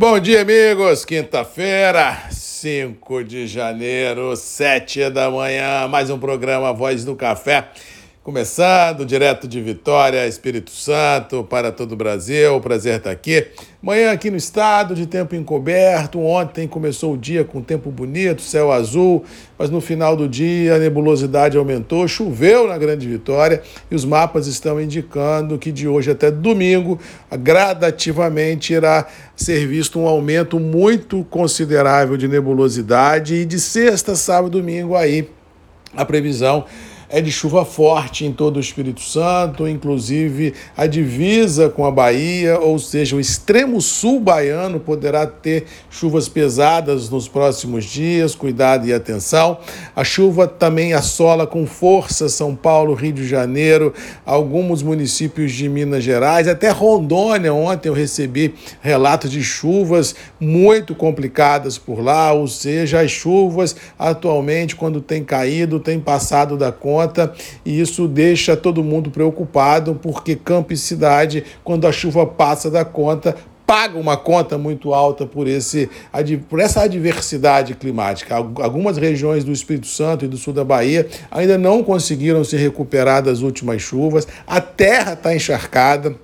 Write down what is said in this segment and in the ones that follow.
Bom dia, amigos. Quinta-feira, 5 de janeiro, 7 da manhã. Mais um programa Voz do Café. Começando direto de Vitória, Espírito Santo, para todo o Brasil. Prazer estar aqui. Manhã aqui no estado, de tempo encoberto. Ontem começou o dia com tempo bonito, céu azul, mas no final do dia a nebulosidade aumentou, choveu na Grande Vitória e os mapas estão indicando que de hoje até domingo, gradativamente irá ser visto um aumento muito considerável de nebulosidade e de sexta, sábado e domingo aí a previsão é de chuva forte em todo o Espírito Santo, inclusive a divisa com a Bahia, ou seja, o extremo sul baiano poderá ter chuvas pesadas nos próximos dias. Cuidado e atenção. A chuva também assola com força São Paulo, Rio de Janeiro, alguns municípios de Minas Gerais, até Rondônia. Ontem eu recebi relatos de chuvas muito complicadas por lá, ou seja, as chuvas atualmente, quando tem caído, tem passado da conta conta e isso deixa todo mundo preocupado, porque campo e cidade, quando a chuva passa da conta, paga uma conta muito alta por, esse, por essa adversidade climática. Algumas regiões do Espírito Santo e do sul da Bahia ainda não conseguiram se recuperar das últimas chuvas, a terra está encharcada.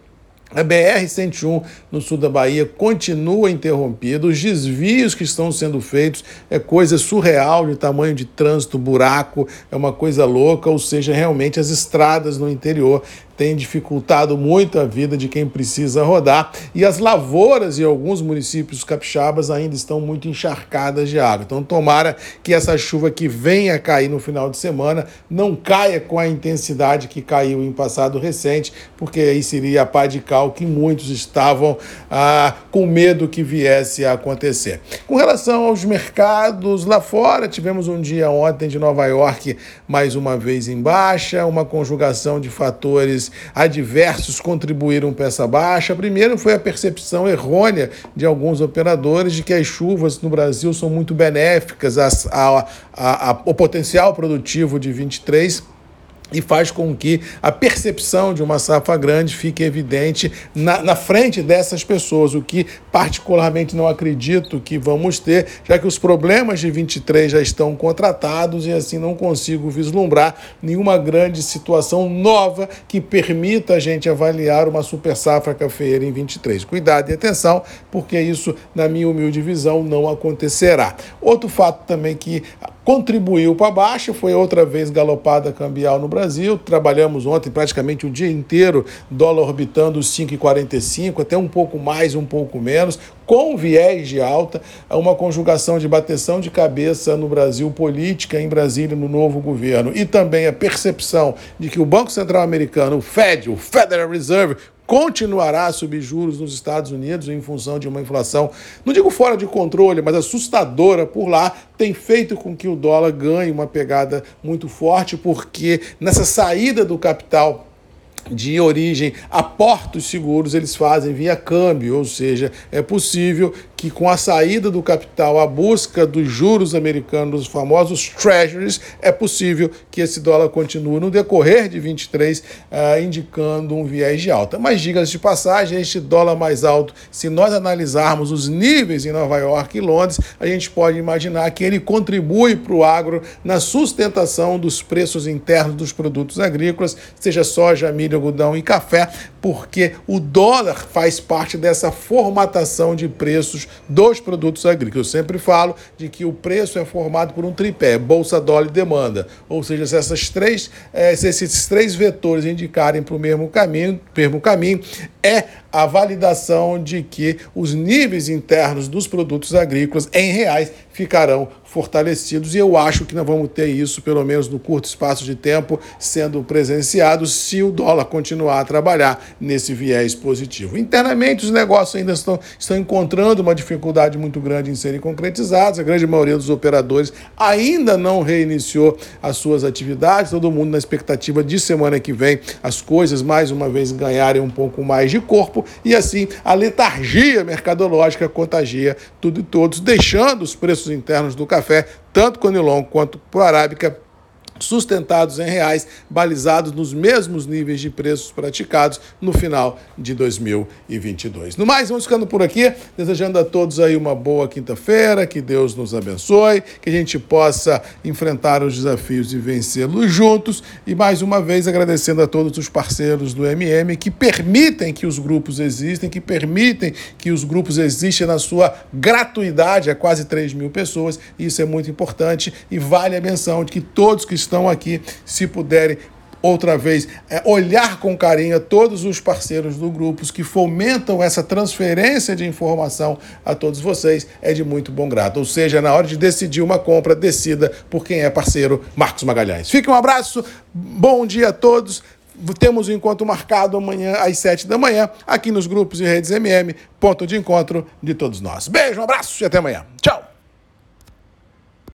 A BR-101 no sul da Bahia continua interrompida, os desvios que estão sendo feitos é coisa surreal de tamanho de trânsito, buraco, é uma coisa louca, ou seja, realmente as estradas no interior tem dificultado muito a vida de quem precisa rodar e as lavouras em alguns municípios capixabas ainda estão muito encharcadas de água. Então, tomara que essa chuva que venha cair no final de semana não caia com a intensidade que caiu em passado recente, porque aí seria a pá de cal que muitos estavam ah, com medo que viesse a acontecer. Com relação aos mercados lá fora, tivemos um dia ontem de Nova York mais uma vez em baixa, uma conjugação de fatores adversos contribuíram para essa baixa. Primeiro foi a percepção errônea de alguns operadores de que as chuvas no Brasil são muito benéficas ao potencial produtivo de 23 e faz com que a percepção de uma safra grande fique evidente na, na, frente dessas pessoas, o que particularmente não acredito que vamos ter, já que os problemas de 23 já estão contratados e assim não consigo vislumbrar nenhuma grande situação nova que permita a gente avaliar uma super safra cafeeira em 23. Cuidado e atenção, porque isso, na minha humilde visão, não acontecerá. Outro fato também que contribuiu para baixo, foi outra vez galopada cambial no Brasil. Trabalhamos ontem praticamente o dia inteiro, dólar orbitando os 5,45, até um pouco mais, um pouco menos, com viés de alta, uma conjugação de bateção de cabeça no Brasil, política em Brasília, no novo governo, e também a percepção de que o Banco Central Americano, o Fed, o Federal Reserve, continuará a subir juros nos Estados Unidos em função de uma inflação, não digo fora de controle, mas assustadora por lá, tem feito com que o dólar ganhe uma pegada muito forte, porque nessa saída do capital de origem a portos seguros eles fazem via câmbio, ou seja, é possível que com a saída do capital, a busca dos juros americanos, os famosos treasuries, é possível que esse dólar continue no decorrer de 23, uh, ah, indicando um viés de alta. Mas diga-se de passagem, este dólar mais alto, se nós analisarmos os níveis em Nova York e Londres, a gente pode imaginar que ele contribui para o agro na sustentação dos preços internos dos produtos agrícolas, seja soja, milho, algodão e café, porque o dólar faz parte dessa formatação de preços dos produtos agrícolas. Eu sempre falo de que o preço é formado por um tripé, bolsa, dólar e demanda. Ou seja, se, essas três, eh, se esses três vetores indicarem para o mesmo caminho, mesmo caminho, é a validação de que os níveis internos dos produtos agrícolas em reais ficarão fortalecidos. E eu acho que nós vamos ter isso, pelo menos no curto espaço de tempo, sendo presenciado se o dólar continuar a trabalhar nesse viés positivo. Internamente, os negócios ainda estão, estão encontrando uma dificuldade muito grande em serem concretizados, a grande maioria dos operadores ainda não reiniciou as suas atividades, todo mundo na expectativa de semana que vem as coisas mais uma vez ganharem um pouco mais de corpo e assim a letargia mercadológica contagia tudo e todos, deixando os preços internos do café, tanto Conilon quanto pro Arábica, sustentados em reais, balizados nos mesmos níveis de preços praticados no final de 2022. No mais, vamos ficando por aqui, desejando a todos aí uma boa quinta-feira, que Deus nos abençoe, que a gente possa enfrentar os desafios e vencê-los juntos e mais uma vez agradecendo a todos os parceiros do MM que permitem que os grupos existem, que permitem que os grupos existam na sua gratuidade, é quase 3 mil pessoas, isso é muito importante e vale a menção de que todos que estão aqui, se puderem outra vez, é, olhar com carinho todos os parceiros do grupo que fomentam essa transferência de informação a todos vocês, é de muito bom grado. Ou seja, na hora de decidir uma compra, decida por quem é parceiro Marcos Magalhães. Fique um abraço, bom dia a todos. Temos o um encontro marcado amanhã às sete da manhã, aqui nos grupos e redes MM, ponto de encontro de todos nós. Beijo, um abraço e até amanhã. Tchau!